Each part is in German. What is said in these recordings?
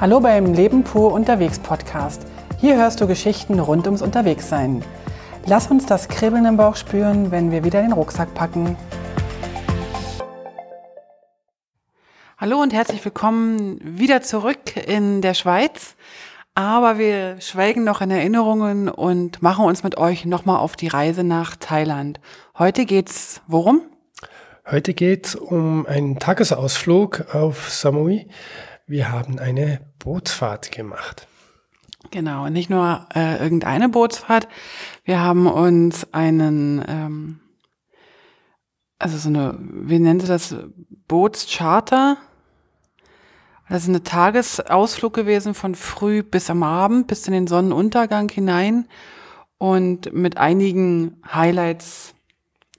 Hallo beim Leben pur unterwegs Podcast. Hier hörst du Geschichten rund ums Unterwegssein. Lass uns das Kribbeln im Bauch spüren, wenn wir wieder den Rucksack packen. Hallo und herzlich willkommen wieder zurück in der Schweiz. Aber wir schwelgen noch in Erinnerungen und machen uns mit euch nochmal auf die Reise nach Thailand. Heute geht's worum? Heute geht's um einen Tagesausflug auf Samui. Wir haben eine Bootsfahrt gemacht. Genau, und nicht nur äh, irgendeine Bootsfahrt. Wir haben uns einen, ähm, also so eine, wie nennen Sie das, Bootscharter. Das ist eine Tagesausflug gewesen von früh bis am Abend, bis in den Sonnenuntergang hinein und mit einigen Highlights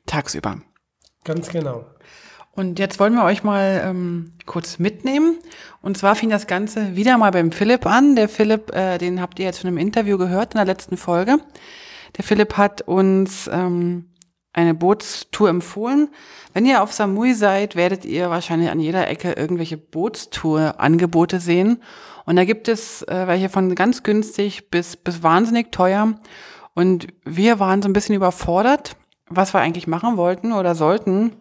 tagsüber. Ganz genau. Und jetzt wollen wir euch mal ähm, kurz mitnehmen. Und zwar fing das Ganze wieder mal beim Philipp an. Der Philipp, äh, den habt ihr jetzt schon im Interview gehört in der letzten Folge. Der Philipp hat uns ähm, eine Bootstour empfohlen. Wenn ihr auf Samui seid, werdet ihr wahrscheinlich an jeder Ecke irgendwelche Bootstour-Angebote sehen. Und da gibt es äh, welche von ganz günstig bis, bis wahnsinnig teuer. Und wir waren so ein bisschen überfordert, was wir eigentlich machen wollten oder sollten.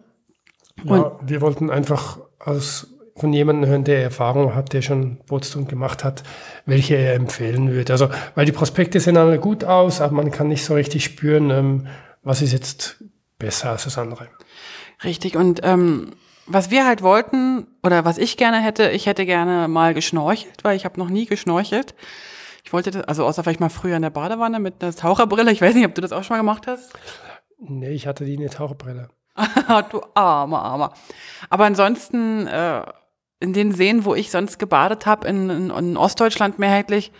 Ja, wir wollten einfach aus, von jemandem hören, der Erfahrung hat, der schon Bootstouren gemacht hat, welche er empfehlen würde. Also, weil die Prospekte sehen alle gut aus, aber man kann nicht so richtig spüren, ähm, was ist jetzt besser als das andere. Richtig. Und ähm, was wir halt wollten oder was ich gerne hätte, ich hätte gerne mal geschnorchelt, weil ich habe noch nie geschnorchelt. Ich wollte das, also außer vielleicht mal früher in der Badewanne mit einer Taucherbrille. Ich weiß nicht, ob du das auch schon mal gemacht hast. Nee, ich hatte die eine Taucherbrille. du armer, armer. Aber ansonsten, äh, in den Seen, wo ich sonst gebadet habe, in, in, in Ostdeutschland mehrheitlich,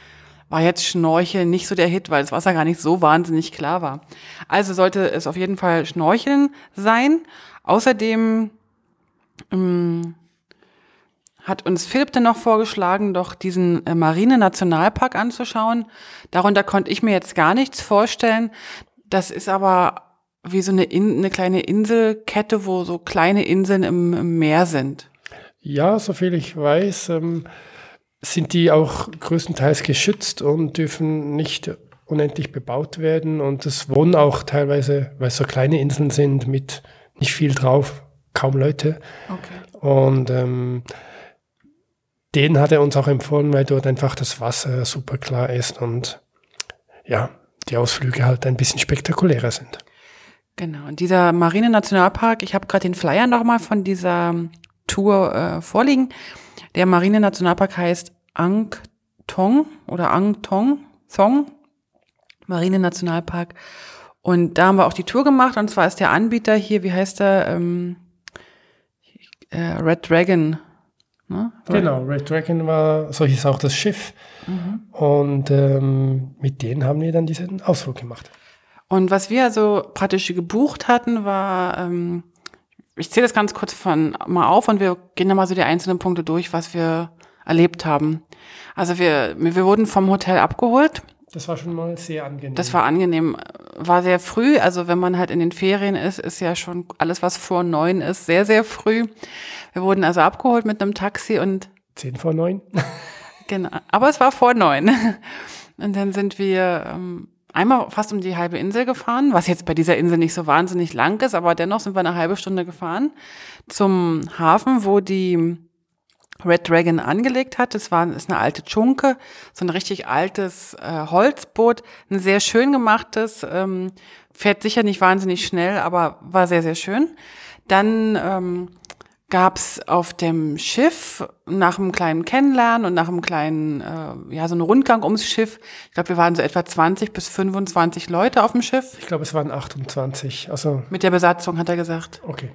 war jetzt Schnorcheln nicht so der Hit, weil das Wasser gar nicht so wahnsinnig klar war. Also sollte es auf jeden Fall Schnorcheln sein. Außerdem ähm, hat uns Philipp dann noch vorgeschlagen, doch diesen äh, Marine-Nationalpark anzuschauen. Darunter konnte ich mir jetzt gar nichts vorstellen. Das ist aber wie so eine, In eine kleine Inselkette, wo so kleine Inseln im, im Meer sind. Ja, soviel ich weiß, ähm, sind die auch größtenteils geschützt und dürfen nicht unendlich bebaut werden. Und es wohnen auch teilweise, weil es so kleine Inseln sind, mit nicht viel drauf, kaum Leute. Okay. Und ähm, den hat er uns auch empfohlen, weil dort einfach das Wasser super klar ist und ja, die Ausflüge halt ein bisschen spektakulärer sind. Genau, und dieser Marine-Nationalpark, ich habe gerade den Flyer nochmal von dieser Tour äh, vorliegen. Der Marine-Nationalpark heißt Ang Thong oder Ang Thong, Thong, Marine-Nationalpark. Und da haben wir auch die Tour gemacht und zwar ist der Anbieter hier, wie heißt der? Ähm, äh, Red Dragon. Ne? Genau, Red Dragon war, so hieß auch das Schiff. Mhm. Und ähm, mit denen haben wir dann diesen Ausflug gemacht. Und was wir also praktisch gebucht hatten, war, ähm, ich zähle das ganz kurz von mal auf und wir gehen dann mal so die einzelnen Punkte durch, was wir erlebt haben. Also wir, wir wurden vom Hotel abgeholt. Das war schon mal sehr angenehm. Das war angenehm. War sehr früh. Also wenn man halt in den Ferien ist, ist ja schon alles, was vor neun ist, sehr, sehr früh. Wir wurden also abgeholt mit einem Taxi und. Zehn vor neun? genau. Aber es war vor neun. Und dann sind wir ähm, einmal fast um die halbe Insel gefahren, was jetzt bei dieser Insel nicht so wahnsinnig lang ist, aber dennoch sind wir eine halbe Stunde gefahren zum Hafen, wo die Red Dragon angelegt hat. Das war ist eine alte Tschunke, so ein richtig altes äh, Holzboot, ein sehr schön gemachtes, ähm, fährt sicher nicht wahnsinnig schnell, aber war sehr sehr schön. Dann ähm, gab es auf dem Schiff nach einem kleinen Kennenlernen und nach einem kleinen, äh, ja, so einen Rundgang ums Schiff. Ich glaube, wir waren so etwa 20 bis 25 Leute auf dem Schiff. Ich glaube, es waren 28. Also Mit der Besatzung, hat er gesagt. Okay.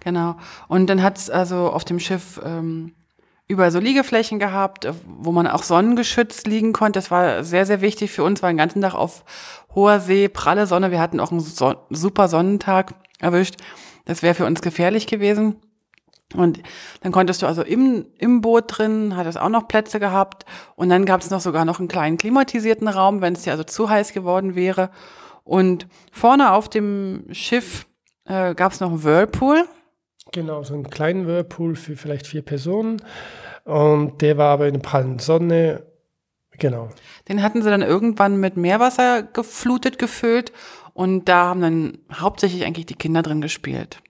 Genau. Und dann hat es also auf dem Schiff ähm, überall so Liegeflächen gehabt, wo man auch sonnengeschützt liegen konnte. Das war sehr, sehr wichtig für uns, war den ganzen Tag auf hoher See, pralle Sonne. Wir hatten auch einen so super Sonnentag erwischt. Das wäre für uns gefährlich gewesen. Und dann konntest du also im, im Boot drin, hat es auch noch Plätze gehabt. Und dann gab es noch sogar noch einen kleinen klimatisierten Raum, wenn es dir also zu heiß geworden wäre. Und vorne auf dem Schiff äh, gab es noch einen Whirlpool. Genau, so einen kleinen Whirlpool für vielleicht vier Personen. Und der war aber in der prallen Sonne. Genau. Den hatten sie dann irgendwann mit Meerwasser geflutet, gefüllt. Und da haben dann hauptsächlich eigentlich die Kinder drin gespielt.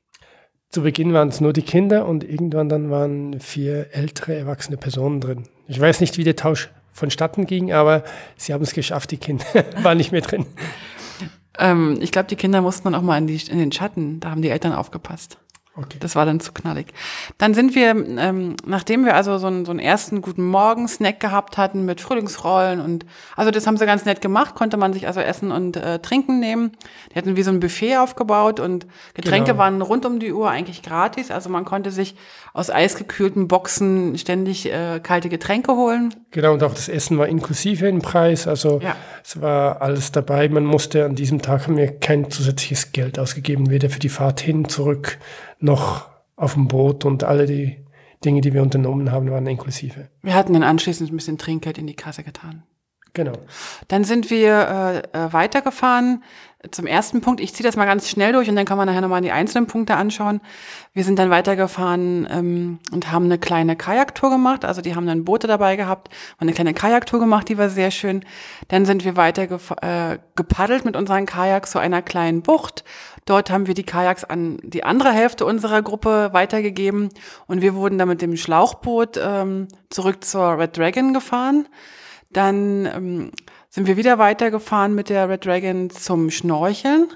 Zu Beginn waren es nur die Kinder und irgendwann dann waren vier ältere, erwachsene Personen drin. Ich weiß nicht, wie der Tausch vonstatten ging, aber sie haben es geschafft, die Kinder waren nicht mehr drin. Ähm, ich glaube, die Kinder mussten dann auch mal in, die, in den Schatten, da haben die Eltern aufgepasst. Okay. Das war dann zu knallig. Dann sind wir, ähm, nachdem wir also so einen, so einen ersten guten Morgen-Snack gehabt hatten mit Frühlingsrollen und also das haben sie ganz nett gemacht, konnte man sich also Essen und äh, Trinken nehmen. Die hatten wie so ein Buffet aufgebaut und Getränke genau. waren rund um die Uhr eigentlich gratis. Also man konnte sich aus eisgekühlten Boxen ständig äh, kalte Getränke holen. Genau, und auch das Essen war inklusive im Preis. Also ja. es war alles dabei. Man musste an diesem Tag haben wir kein zusätzliches Geld ausgegeben, weder für die Fahrt hin, zurück noch auf dem Boot und alle die Dinge, die wir unternommen haben, waren inklusive. Wir hatten dann anschließend ein bisschen Trinkgeld in die Kasse getan. Genau. Dann sind wir äh, äh weitergefahren zum ersten Punkt. Ich ziehe das mal ganz schnell durch und dann kann man nachher nochmal die einzelnen Punkte anschauen. Wir sind dann weitergefahren ähm, und haben eine kleine Kajaktour gemacht. Also die haben dann Boote dabei gehabt und eine kleine Kajaktour gemacht, die war sehr schön. Dann sind wir weiter äh, gepaddelt mit unseren Kajaks zu einer kleinen Bucht. Dort haben wir die Kajaks an die andere Hälfte unserer Gruppe weitergegeben und wir wurden dann mit dem Schlauchboot ähm, zurück zur Red Dragon gefahren. Dann ähm, sind wir wieder weitergefahren mit der Red Dragon zum Schnorcheln.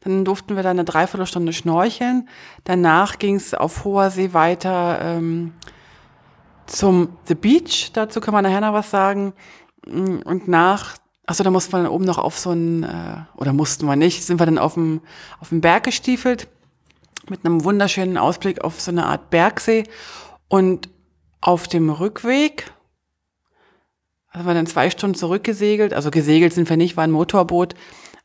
Dann durften wir da eine Dreiviertelstunde schnorcheln. Danach ging es auf hoher See weiter ähm, zum The Beach. Dazu kann man nachher noch was sagen. Und nach Achso, da mussten wir dann oben noch auf so einen, äh, oder mussten wir nicht, sind wir dann auf dem, auf dem Berg gestiefelt mit einem wunderschönen Ausblick auf so eine Art Bergsee. Und auf dem Rückweg sind wir dann zwei Stunden zurückgesegelt. Also gesegelt sind wir nicht, war ein Motorboot.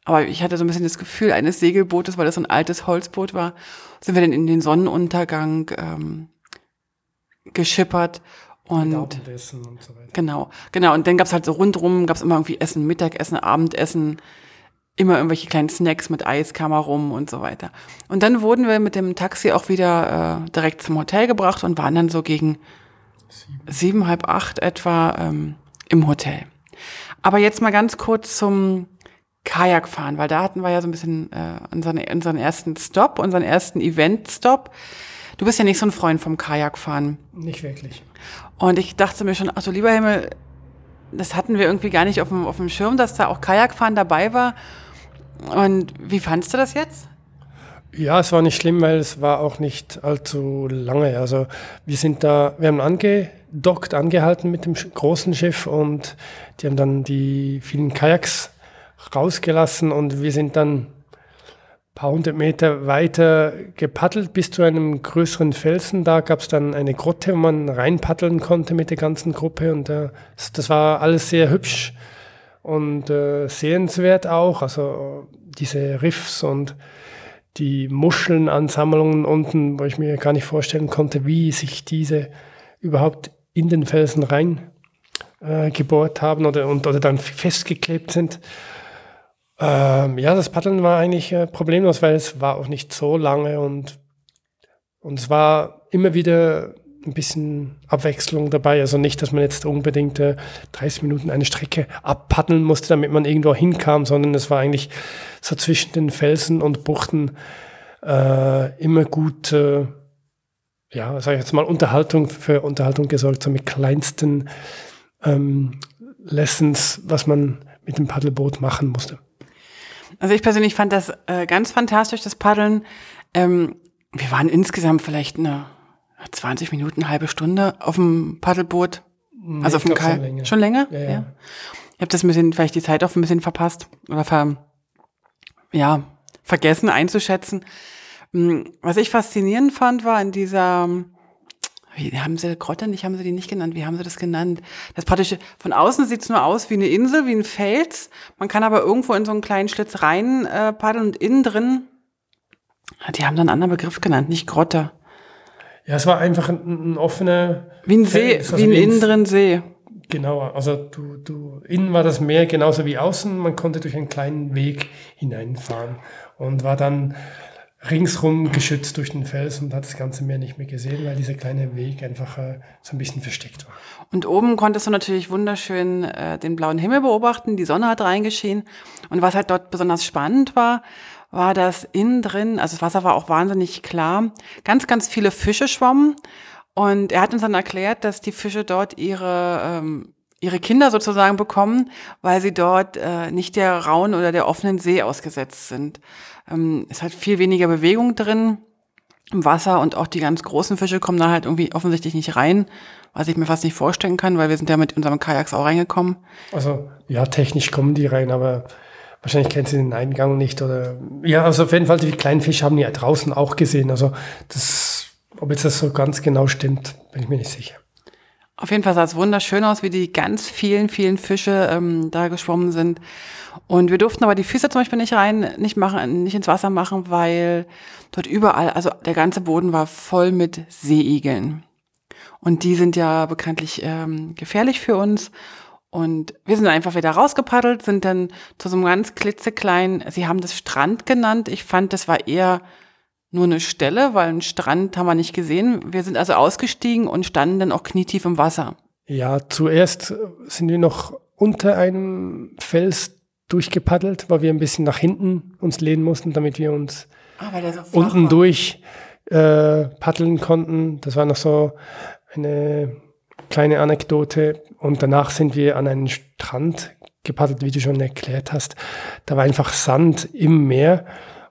Aber ich hatte so ein bisschen das Gefühl eines Segelbootes, weil das so ein altes Holzboot war. Sind wir dann in den Sonnenuntergang ähm, geschippert und, und so Genau, genau. Und dann gab's halt so rundrum, gab's immer irgendwie Essen, Mittagessen, Abendessen, immer irgendwelche kleinen Snacks mit Eiskammer rum und so weiter. Und dann wurden wir mit dem Taxi auch wieder äh, direkt zum Hotel gebracht und waren dann so gegen sieben, sieben halb acht etwa ähm, im Hotel. Aber jetzt mal ganz kurz zum Kajakfahren, weil da hatten wir ja so ein bisschen äh, unseren, unseren ersten Stop, unseren ersten Event-Stop. Du bist ja nicht so ein Freund vom Kajakfahren. Nicht wirklich. Und ich dachte mir schon, ach so lieber Himmel, das hatten wir irgendwie gar nicht auf dem, auf dem Schirm, dass da auch Kajakfahren dabei war. Und wie fandst du das jetzt? Ja, es war nicht schlimm, weil es war auch nicht allzu lange. Also wir sind da, wir haben angedockt, angehalten mit dem großen Schiff und die haben dann die vielen Kajaks rausgelassen und wir sind dann paar hundert Meter weiter gepaddelt bis zu einem größeren Felsen. Da gab es dann eine Grotte, wo man reinpaddeln konnte mit der ganzen Gruppe. Und äh, das war alles sehr hübsch und äh, sehenswert auch. Also diese Riffs und die Muschelnansammlungen unten, wo ich mir gar nicht vorstellen konnte, wie sich diese überhaupt in den Felsen rein äh, gebohrt haben oder, und, oder dann festgeklebt sind. Ähm, ja, das Paddeln war eigentlich äh, problemlos, weil es war auch nicht so lange und, und es war immer wieder ein bisschen Abwechslung dabei. Also nicht, dass man jetzt unbedingt äh, 30 Minuten eine Strecke abpaddeln musste, damit man irgendwo hinkam, sondern es war eigentlich so zwischen den Felsen und Buchten äh, immer gut, äh, ja, sage ich jetzt mal, Unterhaltung für Unterhaltung gesorgt, so mit kleinsten ähm, Lessons, was man mit dem Paddelboot machen musste. Also ich persönlich fand das äh, ganz fantastisch, das Paddeln. Ähm, wir waren insgesamt vielleicht eine 20 Minuten, eine halbe Stunde auf dem Paddelboot. Nee, also auf dem Kai. Schon länger. Schon länger? Ja, ja. ja. Ich habe das ein bisschen, vielleicht die Zeit auch ein bisschen verpasst oder ver, ja, vergessen einzuschätzen. Hm, was ich faszinierend fand, war in dieser wie haben sie Grotte nicht, haben sie die nicht genannt? Wie haben sie das genannt? Das praktisch, von außen sieht es nur aus wie eine Insel, wie ein Fels. Man kann aber irgendwo in so einen kleinen Schlitz rein äh, paddeln und innen drin, die haben dann einen anderen Begriff genannt, nicht Grotte. Ja, es war einfach ein, ein offener. Wie ein See, Fels, also wie ein innen drin See. Genau, also du, du, innen war das Meer genauso wie außen. Man konnte durch einen kleinen Weg hineinfahren und war dann ringsrum geschützt durch den Fels und hat das ganze Meer nicht mehr gesehen, weil dieser kleine Weg einfach äh, so ein bisschen versteckt war. Und oben konntest du natürlich wunderschön äh, den blauen Himmel beobachten, die Sonne hat reingeschienen. Und was halt dort besonders spannend war, war, dass innen drin, also das Wasser war auch wahnsinnig klar, ganz, ganz viele Fische schwammen. Und er hat uns dann erklärt, dass die Fische dort ihre, ähm, ihre Kinder sozusagen bekommen, weil sie dort äh, nicht der rauen oder der offenen See ausgesetzt sind. Ähm, es hat viel weniger Bewegung drin im Wasser und auch die ganz großen Fische kommen da halt irgendwie offensichtlich nicht rein, was ich mir fast nicht vorstellen kann, weil wir sind ja mit unserem Kajaks auch reingekommen. Also ja, technisch kommen die rein, aber wahrscheinlich kennt sie den Eingang nicht oder ja, also auf jeden Fall die kleinen Fische haben die draußen auch gesehen. Also das, ob jetzt das so ganz genau stimmt, bin ich mir nicht sicher. Auf jeden Fall sah es wunderschön aus, wie die ganz vielen, vielen Fische ähm, da geschwommen sind. Und wir durften aber die Füße zum Beispiel nicht rein, nicht machen, nicht ins Wasser machen, weil dort überall, also der ganze Boden war voll mit Seeigeln. Und die sind ja bekanntlich ähm, gefährlich für uns. Und wir sind einfach wieder rausgepaddelt, sind dann zu so einem ganz klitzekleinen, sie haben das Strand genannt. Ich fand, das war eher nur eine Stelle, weil einen Strand haben wir nicht gesehen. Wir sind also ausgestiegen und standen dann auch knietief im Wasser. Ja, zuerst sind wir noch unter einem Fels durchgepaddelt, weil wir ein bisschen nach hinten uns lehnen mussten, damit wir uns ah, so unten war. durch äh, paddeln konnten. Das war noch so eine kleine Anekdote. Und danach sind wir an einen Strand gepaddelt, wie du schon erklärt hast. Da war einfach Sand im Meer.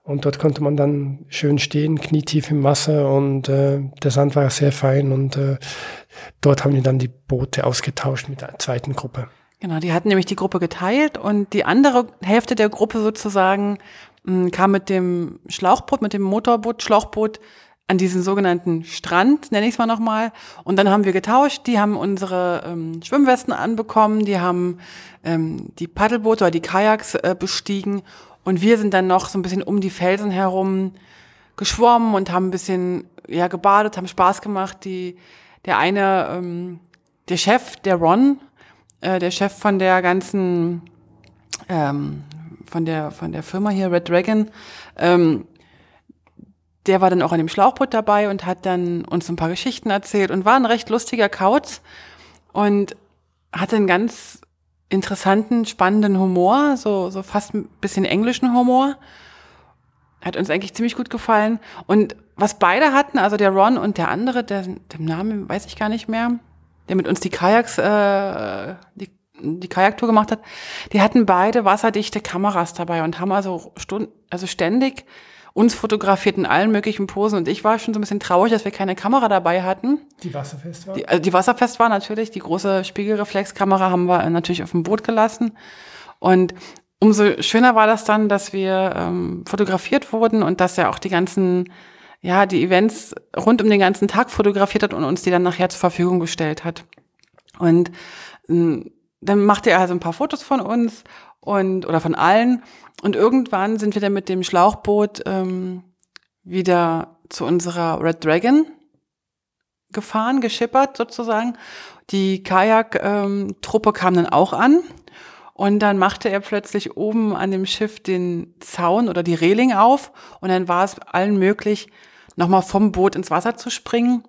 Und dort konnte man dann schön stehen, knietief im Wasser und äh, der Sand war sehr fein und äh, dort haben wir dann die Boote ausgetauscht mit der zweiten Gruppe. Genau, die hatten nämlich die Gruppe geteilt und die andere Hälfte der Gruppe sozusagen mh, hm, kam mit dem Schlauchboot, mit dem Motorboot, Schlauchboot an diesen sogenannten Strand, nenne ich es mal nochmal. Und dann haben wir getauscht, die haben unsere ähm, Schwimmwesten anbekommen, die haben ähm, die Paddelboote oder die Kajaks äh, bestiegen und wir sind dann noch so ein bisschen um die Felsen herum geschwommen und haben ein bisschen ja gebadet, haben Spaß gemacht. Die der eine ähm, der Chef, der Ron, äh, der Chef von der ganzen ähm, von der von der Firma hier Red Dragon, ähm, der war dann auch an dem Schlauchboot dabei und hat dann uns ein paar Geschichten erzählt und war ein recht lustiger Kauz und hatte einen ganz interessanten, spannenden Humor, so, so fast ein bisschen englischen Humor. Hat uns eigentlich ziemlich gut gefallen. Und was beide hatten, also der Ron und der andere, der, dem Namen weiß ich gar nicht mehr, der mit uns die Kajaks, äh, die, die Kajaktour gemacht hat, die hatten beide wasserdichte Kameras dabei und haben also, stund, also ständig uns fotografiert in allen möglichen Posen und ich war schon so ein bisschen traurig, dass wir keine Kamera dabei hatten. Die wasserfest war? Die, also die wasserfest war natürlich, die große Spiegelreflexkamera haben wir natürlich auf dem Boot gelassen und umso schöner war das dann, dass wir ähm, fotografiert wurden und dass ja auch die ganzen, ja, die Events rund um den ganzen Tag fotografiert hat und uns die dann nachher zur Verfügung gestellt hat. Und ähm, dann machte er also ein paar Fotos von uns und oder von allen und irgendwann sind wir dann mit dem Schlauchboot ähm, wieder zu unserer Red Dragon gefahren, geschippert sozusagen. Die Kajak-Truppe ähm, kam dann auch an und dann machte er plötzlich oben an dem Schiff den Zaun oder die Reling auf und dann war es allen möglich, nochmal vom Boot ins Wasser zu springen.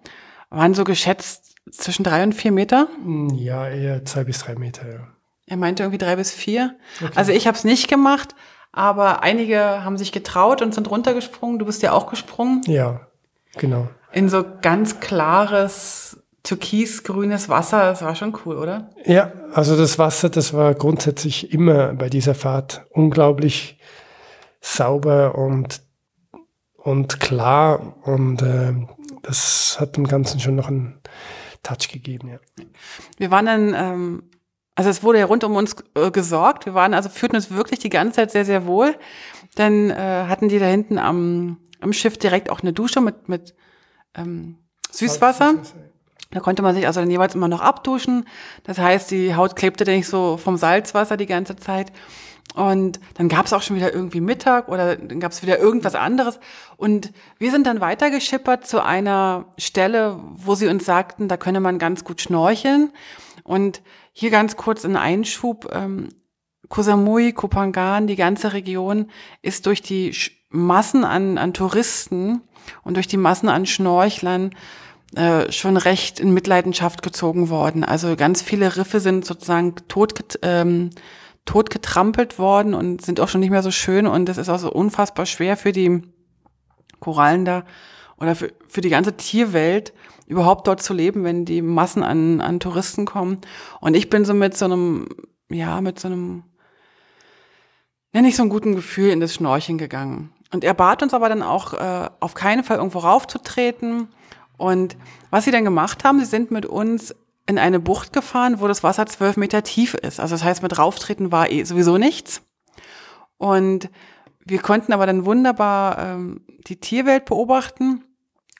Waren so geschätzt zwischen drei und vier Meter? Ja, eher zwei bis drei Meter, ja. Er meinte irgendwie drei bis vier. Okay. Also ich habe es nicht gemacht, aber einige haben sich getraut und sind runtergesprungen. Du bist ja auch gesprungen. Ja, genau. In so ganz klares türkisgrünes Wasser. Das war schon cool, oder? Ja, also das Wasser, das war grundsätzlich immer bei dieser Fahrt unglaublich sauber und, und klar. Und äh, das hat dem Ganzen schon noch einen Touch gegeben, ja. Wir waren dann ähm, also es wurde ja rund um uns äh, gesorgt. Wir waren also führten uns wirklich die ganze Zeit sehr, sehr wohl. Dann äh, hatten die da hinten am, am Schiff direkt auch eine Dusche mit, mit ähm, Süßwasser. Da konnte man sich also dann jeweils immer noch abduschen. Das heißt, die Haut klebte dann nicht so vom Salzwasser die ganze Zeit. Und dann gab es auch schon wieder irgendwie Mittag oder dann gab es wieder irgendwas anderes. Und wir sind dann weitergeschippert zu einer Stelle, wo sie uns sagten, da könne man ganz gut schnorcheln. Und hier ganz kurz ein Einschub. Ähm, Koh Samui, Kopangan, die ganze Region ist durch die Massen an, an Touristen und durch die Massen an Schnorchlern äh, schon recht in Mitleidenschaft gezogen worden. Also ganz viele Riffe sind sozusagen tot, ähm, tot worden und sind auch schon nicht mehr so schön und es ist auch so unfassbar schwer für die Korallen da oder für, für die ganze Tierwelt überhaupt dort zu leben, wenn die Massen an, an Touristen kommen. Und ich bin so mit so einem, ja, mit so einem, nenne ich so einem guten Gefühl in das Schnorcheln gegangen. Und er bat uns aber dann auch, äh, auf keinen Fall irgendwo raufzutreten. Und was sie dann gemacht haben, sie sind mit uns in eine Bucht gefahren, wo das Wasser zwölf Meter tief ist. Also das heißt, mit rauftreten war eh sowieso nichts. Und wir konnten aber dann wunderbar ähm, die Tierwelt beobachten.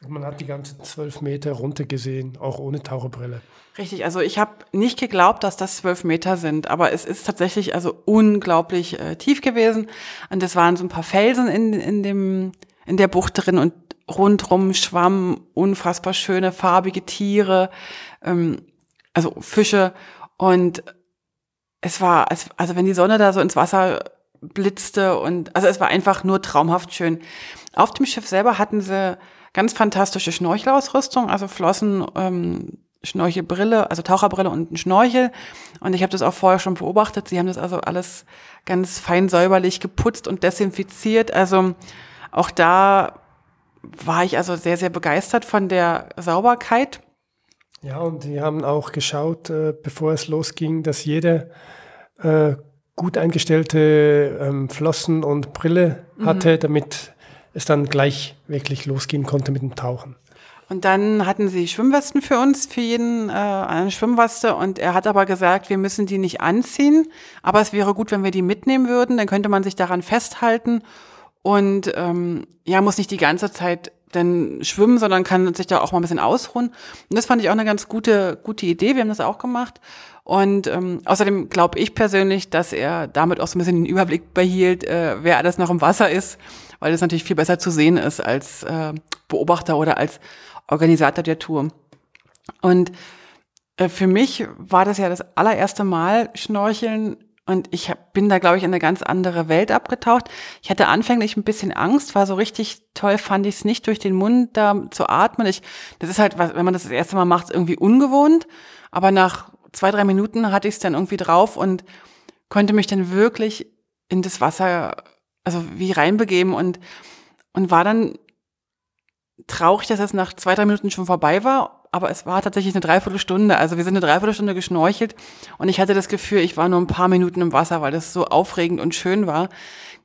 Man hat die ganzen zwölf Meter runter gesehen, auch ohne Taucherbrille. Richtig, also ich habe nicht geglaubt, dass das zwölf Meter sind, aber es ist tatsächlich also unglaublich äh, tief gewesen. Und es waren so ein paar Felsen in, in, dem, in der Bucht drin und rundrum schwammen unfassbar schöne farbige Tiere, ähm, also Fische. Und es war, also wenn die Sonne da so ins Wasser blitzte und also es war einfach nur traumhaft schön. Auf dem Schiff selber hatten sie ganz fantastische Schnorchelausrüstung, also Flossen, ähm, Schnorchelbrille, also Taucherbrille und ein Schnorchel. Und ich habe das auch vorher schon beobachtet. Sie haben das also alles ganz fein säuberlich geputzt und desinfiziert. Also auch da war ich also sehr, sehr begeistert von der Sauberkeit. Ja, und die haben auch geschaut, äh, bevor es losging, dass jeder äh, gut eingestellte ähm, Flossen und Brille mhm. hatte, mhm. damit es dann gleich wirklich losgehen konnte mit dem Tauchen. Und dann hatten sie Schwimmwesten für uns, für jeden äh, eine Schwimmweste. Und er hat aber gesagt, wir müssen die nicht anziehen. Aber es wäre gut, wenn wir die mitnehmen würden. Dann könnte man sich daran festhalten und ähm, ja, muss nicht die ganze Zeit dann schwimmen, sondern kann sich da auch mal ein bisschen ausruhen. Und das fand ich auch eine ganz gute, gute Idee. Wir haben das auch gemacht. Und ähm, außerdem glaube ich persönlich, dass er damit auch so ein bisschen den Überblick behielt, äh, wer alles noch im Wasser ist, weil das natürlich viel besser zu sehen ist als äh, Beobachter oder als Organisator der Tour. Und äh, für mich war das ja das allererste Mal Schnorcheln und ich hab, bin da, glaube ich, in eine ganz andere Welt abgetaucht. Ich hatte anfänglich ein bisschen Angst, war so richtig toll, fand ich es nicht, durch den Mund da zu atmen. Ich, das ist halt, wenn man das das erste Mal macht, irgendwie ungewohnt. Aber nach zwei, drei Minuten hatte ich es dann irgendwie drauf und konnte mich dann wirklich in das Wasser, also wie reinbegeben und, und war dann traurig, dass es nach zwei, drei Minuten schon vorbei war, aber es war tatsächlich eine Dreiviertelstunde. Also wir sind eine Dreiviertelstunde geschnorchelt und ich hatte das Gefühl, ich war nur ein paar Minuten im Wasser, weil das so aufregend und schön war.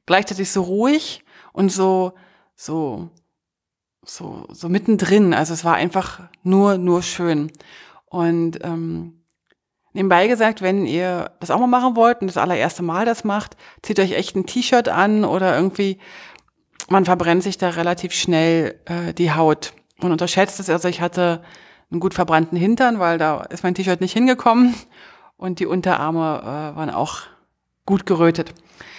Gleichzeitig so ruhig und so, so, so, so mittendrin. Also es war einfach nur, nur schön. Und ähm, Nebenbei gesagt, wenn ihr das auch mal machen wollt und das allererste Mal das macht, zieht euch echt ein T-Shirt an oder irgendwie man verbrennt sich da relativ schnell äh, die Haut. Und unterschätzt es, also ich hatte einen gut verbrannten Hintern, weil da ist mein T-Shirt nicht hingekommen und die Unterarme äh, waren auch gut gerötet.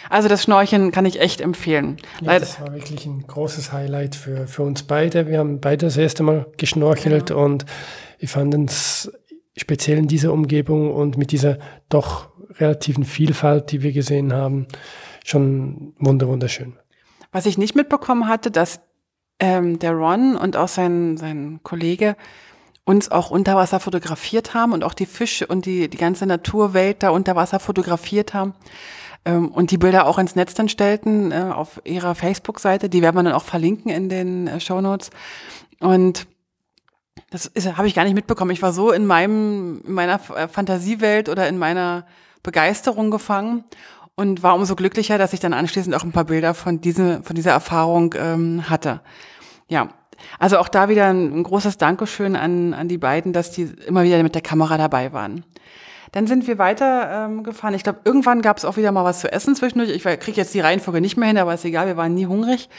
Also das Schnorcheln kann ich echt empfehlen. Ja, das war wirklich ein großes Highlight für, für uns beide. Wir haben beide das erste Mal geschnorchelt ja. und wir fanden es speziell in dieser Umgebung und mit dieser doch relativen Vielfalt, die wir gesehen haben, schon wunderschön. Was ich nicht mitbekommen hatte, dass ähm, der Ron und auch sein, sein Kollege uns auch unter Wasser fotografiert haben und auch die Fische und die, die ganze Naturwelt da unter Wasser fotografiert haben ähm, und die Bilder auch ins Netz dann stellten äh, auf ihrer Facebook-Seite. Die werden wir dann auch verlinken in den äh, Show Notes. Und das habe ich gar nicht mitbekommen. Ich war so in meinem, in meiner äh, Fantasiewelt oder in meiner Begeisterung gefangen und war umso glücklicher, dass ich dann anschließend auch ein paar Bilder von, diese, von dieser Erfahrung ähm, hatte. Ja, also auch da wieder ein, ein großes Dankeschön an, an die beiden, dass die immer wieder mit der Kamera dabei waren. Dann sind wir weiter ähm, gefahren. Ich glaube, irgendwann gab es auch wieder mal was zu essen zwischendurch. Ich kriege jetzt die Reihenfolge nicht mehr hin, aber ist egal, wir waren nie hungrig.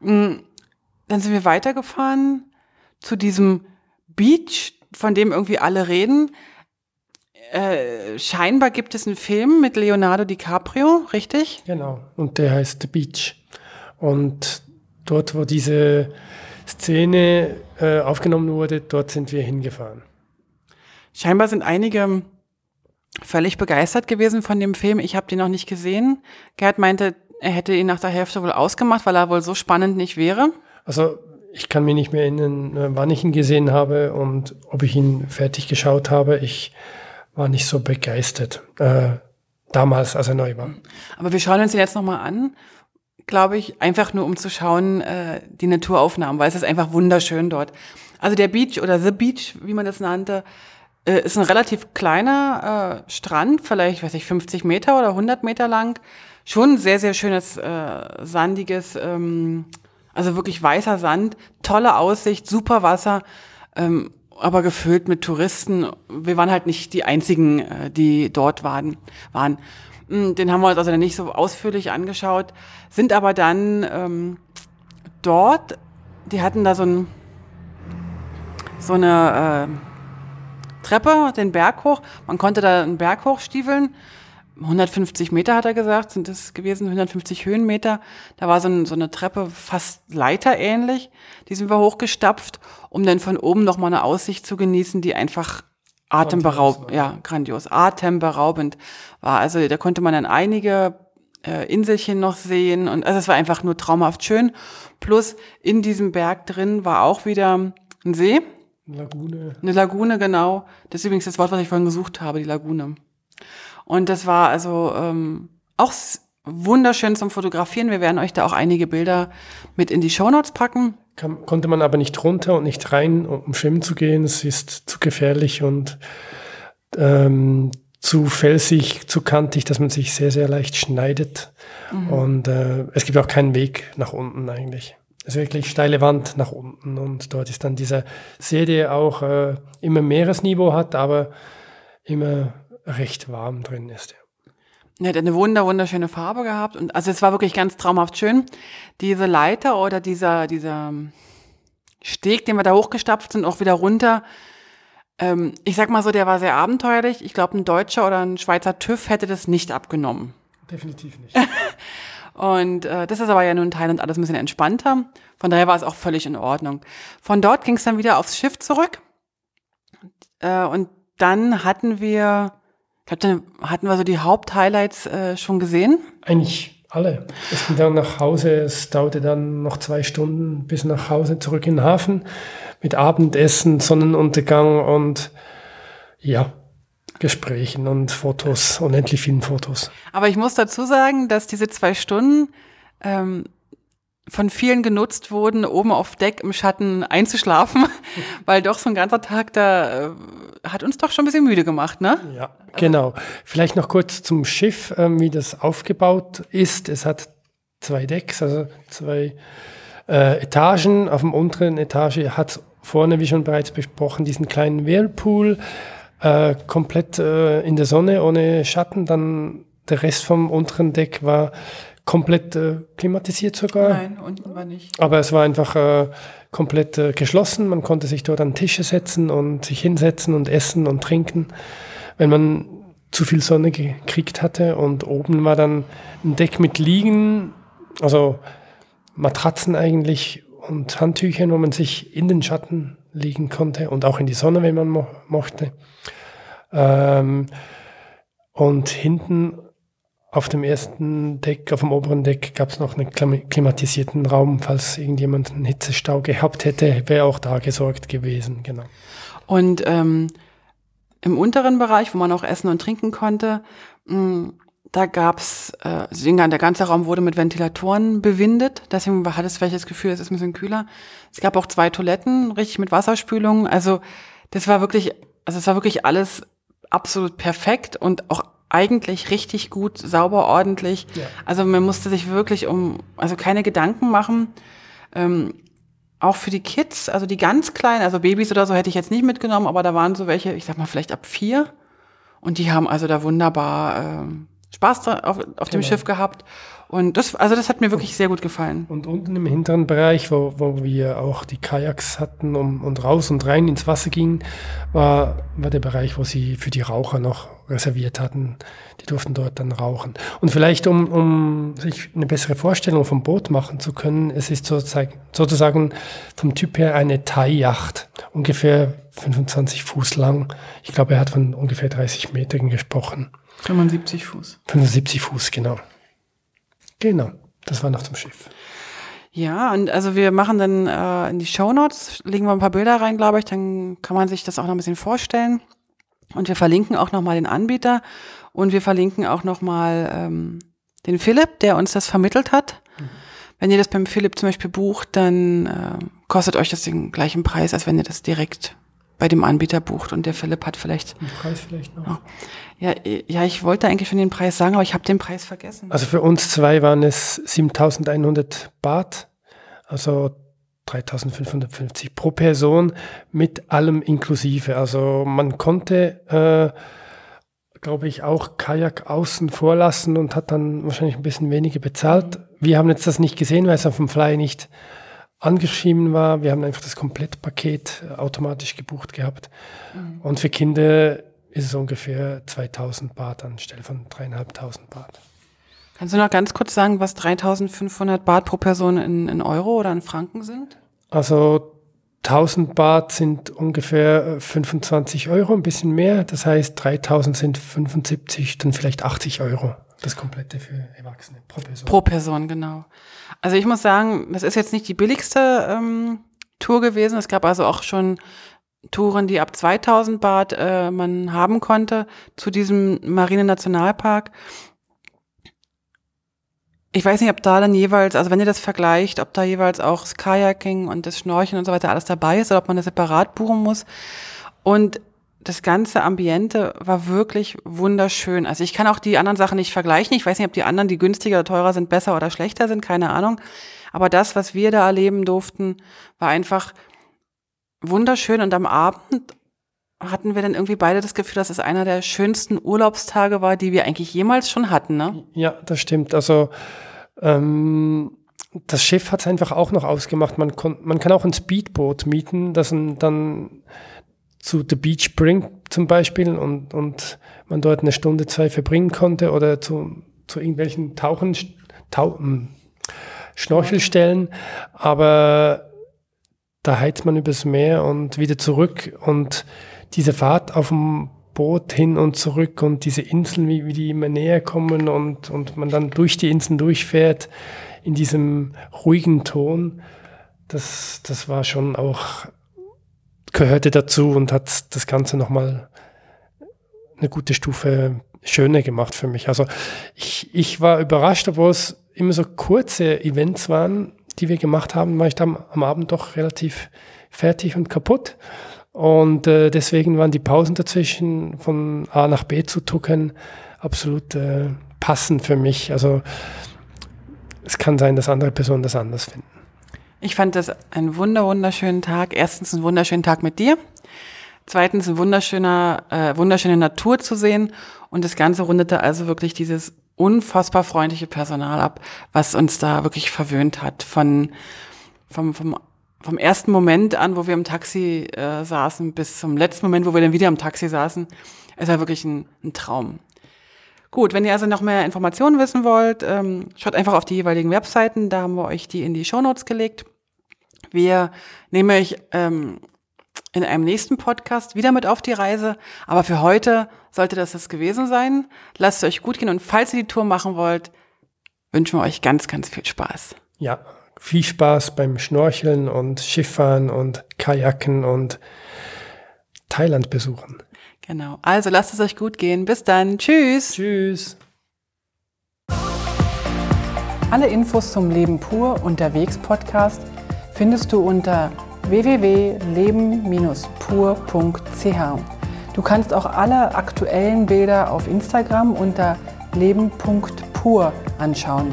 Mm, dann sind wir weitergefahren zu diesem Beach, von dem irgendwie alle reden. Äh, scheinbar gibt es einen Film mit Leonardo DiCaprio, richtig? Genau, und der heißt The Beach. Und dort, wo diese Szene äh, aufgenommen wurde, dort sind wir hingefahren. Scheinbar sind einige völlig begeistert gewesen von dem Film. Ich habe den noch nicht gesehen. Gerd meinte, Er hätte ihn nach der Hälfte wohl ausgemacht, weil er wohl so spannend nicht wäre. Also ich kann mich nicht mehr erinnern, äh, wann ich ihn gesehen habe und ob ich ihn fertig geschaut habe. Ich war nicht so begeistert äh, damals, als er neu war. Aber wir schauen uns ihn jetzt nochmal an, glaube ich, einfach nur um zu schauen, äh, die Naturaufnahmen, weil es ist einfach wunderschön dort. Also der Beach oder The Beach, wie man das nannte, äh, ist ein relativ kleiner äh, Strand, vielleicht, weiß ich, 50 Meter oder 100 Meter lang. Schon sehr, sehr schönes, äh, sandiges, ähm, also wirklich weißer Sand, tolle Aussicht, super Wasser, ähm, aber gefüllt mit Touristen. Wir waren halt nicht die einzigen, äh, die dort waren. waren. Hm, den haben wir uns also nicht so ausführlich angeschaut, sind aber dann ähm, dort, die hatten da so, ein, so eine äh, Treppe, den Berg hoch. Man konnte da einen Berg hochstiefeln 150 Meter hat er gesagt, sind es gewesen, 150 Höhenmeter. Da war so, ein, so eine Treppe fast leiterähnlich. Die sind wir hochgestapft, um dann von oben nochmal eine Aussicht zu genießen, die einfach atemberaubend, ja, grandios, atemberaubend war. Also da konnte man dann einige äh, Inselchen noch sehen und also es war einfach nur traumhaft schön. Plus in diesem Berg drin war auch wieder ein See. Lagune. Eine Lagune, genau. Das ist übrigens das Wort, was ich vorhin gesucht habe, die Lagune. Und das war also ähm, auch wunderschön zum Fotografieren. Wir werden euch da auch einige Bilder mit in die Shownotes packen. Kann, konnte man aber nicht runter und nicht rein, um schwimmen zu gehen. Es ist zu gefährlich und ähm, zu felsig, zu kantig, dass man sich sehr, sehr leicht schneidet. Mhm. Und äh, es gibt auch keinen Weg nach unten eigentlich. Es ist wirklich steile Wand nach unten und dort ist dann dieser See, der auch äh, immer Meeresniveau hat, aber immer recht warm drin ist. Ja. Er hat eine wunder, wunderschöne Farbe gehabt und also es war wirklich ganz traumhaft schön. Diese Leiter oder dieser, dieser Steg, den wir da hochgestapft sind, auch wieder runter. Ähm, ich sag mal so, der war sehr abenteuerlich. Ich glaube, ein Deutscher oder ein Schweizer TÜV hätte das nicht abgenommen. Definitiv nicht. und äh, das ist aber ja nun in Thailand alles ein bisschen entspannter. Von daher war es auch völlig in Ordnung. Von dort ging es dann wieder aufs Schiff zurück. Äh, und dann hatten wir ich glaube, dann hatten wir so die Haupthighlights äh, schon gesehen. Eigentlich alle. Es ging dann nach Hause, es dauerte dann noch zwei Stunden bis nach Hause zurück in den Hafen mit Abendessen, Sonnenuntergang und ja, Gesprächen und Fotos, unendlich vielen Fotos. Aber ich muss dazu sagen, dass diese zwei Stunden ähm, von vielen genutzt wurden, oben auf Deck im Schatten einzuschlafen, weil doch so ein ganzer Tag da äh, hat uns doch schon ein bisschen müde gemacht, ne? Ja, genau. Vielleicht noch kurz zum Schiff, ähm, wie das aufgebaut ist. Es hat zwei Decks, also zwei äh, Etagen. Auf dem unteren Etage hat vorne, wie schon bereits besprochen, diesen kleinen Whirlpool, äh, komplett äh, in der Sonne, ohne Schatten. Dann der Rest vom unteren Deck war komplett äh, klimatisiert sogar. Nein, unten war nicht. Aber es war einfach äh, komplett äh, geschlossen. Man konnte sich dort an Tische setzen und sich hinsetzen und essen und trinken, wenn man zu viel Sonne gekriegt hatte. Und oben war dann ein Deck mit Liegen, also Matratzen eigentlich und Handtüchern, wo man sich in den Schatten liegen konnte und auch in die Sonne, wenn man mo mochte. Ähm, und hinten auf dem ersten Deck, auf dem oberen Deck gab es noch einen klimatisierten Raum, falls irgendjemand einen Hitzestau gehabt hätte, wäre auch da gesorgt gewesen, genau. Und ähm, im unteren Bereich, wo man auch essen und trinken konnte, mh, mm, da gab's, äh, also der ganze Raum wurde mit Ventilatoren bewindet, deswegen hatte es vielleicht das Gefühl, es ist ein bisschen kühler. Es gab auch zwei Toiletten, richtig mit Wasserspülung, also das war wirklich, also es war wirklich alles absolut perfekt und auch eigentlich richtig gut, sauber, ordentlich. Ja. Also man musste sich wirklich um, also keine Gedanken machen. Ähm, auch für die Kids, also die ganz kleinen, also Babys oder so hätte ich jetzt nicht mitgenommen, aber da waren so welche, ich sag mal vielleicht ab vier. Und die haben also da wunderbar äh, Spaß auf, auf genau. dem Schiff gehabt. Und das, also das hat mir wirklich sehr gut gefallen. Und unten im hinteren Bereich, wo, wo wir auch die Kajaks hatten um, und raus und rein ins Wasser gingen, war, war der Bereich, wo sie für die Raucher noch reserviert hatten. Die durften dort dann rauchen. Und vielleicht, um, um sich eine bessere Vorstellung vom Boot machen zu können, es ist sozusagen, sozusagen vom Typ her eine Thai-Yacht, ungefähr 25 Fuß lang. Ich glaube, er hat von ungefähr 30 Metern gesprochen. 75 Fuß. 75 Fuß, genau. Genau, das war noch zum Schiff. Ja, und also wir machen dann äh, in die Shownotes, legen wir ein paar Bilder rein, glaube ich, dann kann man sich das auch noch ein bisschen vorstellen. Und wir verlinken auch nochmal den Anbieter und wir verlinken auch nochmal ähm, den Philipp, der uns das vermittelt hat. Mhm. Wenn ihr das beim Philipp zum Beispiel bucht, dann äh, kostet euch das den gleichen Preis, als wenn ihr das direkt bei dem Anbieter bucht. Und der Philipp hat vielleicht. Den Preis vielleicht noch. Ja, ja, ich wollte eigentlich schon den Preis sagen, aber ich habe den Preis vergessen. Also für uns zwei waren es 7100 Baht, also 3550 pro Person mit allem inklusive. Also man konnte, äh, glaube ich, auch Kajak außen vorlassen und hat dann wahrscheinlich ein bisschen weniger bezahlt. Wir haben jetzt das nicht gesehen, weil es auf dem Fly nicht angeschrieben war. Wir haben einfach das Komplettpaket äh, automatisch gebucht gehabt. Mhm. Und für Kinder ist es ungefähr 2000 Baht anstelle von 3500 Baht. Kannst du noch ganz kurz sagen, was 3500 Baht pro Person in, in Euro oder in Franken sind? Also 1000 Baht sind ungefähr 25 äh, Euro, ein bisschen mehr. Das heißt, 3000 sind 75, dann vielleicht 80 Euro. Das komplette für Erwachsene pro Person. Pro Person, genau. Also ich muss sagen, das ist jetzt nicht die billigste ähm, Tour gewesen. Es gab also auch schon Touren, die ab 2000 Baht äh, man haben konnte zu diesem Marine Nationalpark ich weiß nicht, ob da dann jeweils, also wenn ihr das vergleicht, ob da jeweils auch das Kajaking und das Schnorcheln und so weiter alles dabei ist oder ob man das separat buchen muss. Und das ganze Ambiente war wirklich wunderschön. Also ich kann auch die anderen Sachen nicht vergleichen. Ich weiß nicht, ob die anderen, die günstiger oder teurer sind, besser oder schlechter sind, keine Ahnung. Aber das, was wir da erleben durften, war einfach wunderschön. Und am Abend hatten wir dann irgendwie beide das Gefühl, dass es einer der schönsten Urlaubstage war, die wir eigentlich jemals schon hatten, ne? Ja, das stimmt. Also ähm, das Schiff hat es einfach auch noch ausgemacht. Man, man kann auch ein Speedboot mieten, das dann zu The Beach bringt zum Beispiel und, und man dort eine Stunde, zwei verbringen konnte oder zu, zu irgendwelchen Tauchen, Tau, hm, Schnorchelstellen. Aber da heizt man übers Meer und wieder zurück und diese Fahrt auf dem Boot hin und zurück und diese Inseln, wie, wie die immer näher kommen und, und man dann durch die Inseln durchfährt in diesem ruhigen Ton, das, das war schon auch, gehörte dazu und hat das Ganze nochmal eine gute Stufe schöner gemacht für mich. Also ich, ich war überrascht, obwohl es immer so kurze Events waren, die wir gemacht haben, war ich dann am Abend doch relativ fertig und kaputt. Und äh, deswegen waren die Pausen dazwischen von A nach B zu tucken absolut äh, passend für mich. Also es kann sein, dass andere Personen das anders finden. Ich fand das einen wunder wunderschönen Tag. Erstens einen wunderschönen Tag mit dir. Zweitens ein wunderschöner, äh, wunderschöne Natur zu sehen. Und das Ganze rundete also wirklich dieses unfassbar freundliche Personal ab, was uns da wirklich verwöhnt hat. Von, vom, vom vom ersten Moment an, wo wir im Taxi äh, saßen, bis zum letzten Moment, wo wir dann wieder im Taxi saßen, es war wirklich ein, ein Traum. Gut, wenn ihr also noch mehr Informationen wissen wollt, ähm, schaut einfach auf die jeweiligen Webseiten, da haben wir euch die in die Shownotes gelegt. Wir nehmen euch ähm, in einem nächsten Podcast wieder mit auf die Reise, aber für heute sollte das das gewesen sein. Lasst es euch gut gehen und falls ihr die Tour machen wollt, wünschen wir euch ganz, ganz viel Spaß. Ja, viel Spaß beim Schnorcheln und Schifffahren und Kajaken und Thailand besuchen. Genau. Also lasst es euch gut gehen. Bis dann. Tschüss. Tschüss. Alle Infos zum Leben pur unterwegs Podcast findest du unter www.leben-pur.ch. Du kannst auch alle aktuellen Bilder auf Instagram unter leben.pur anschauen.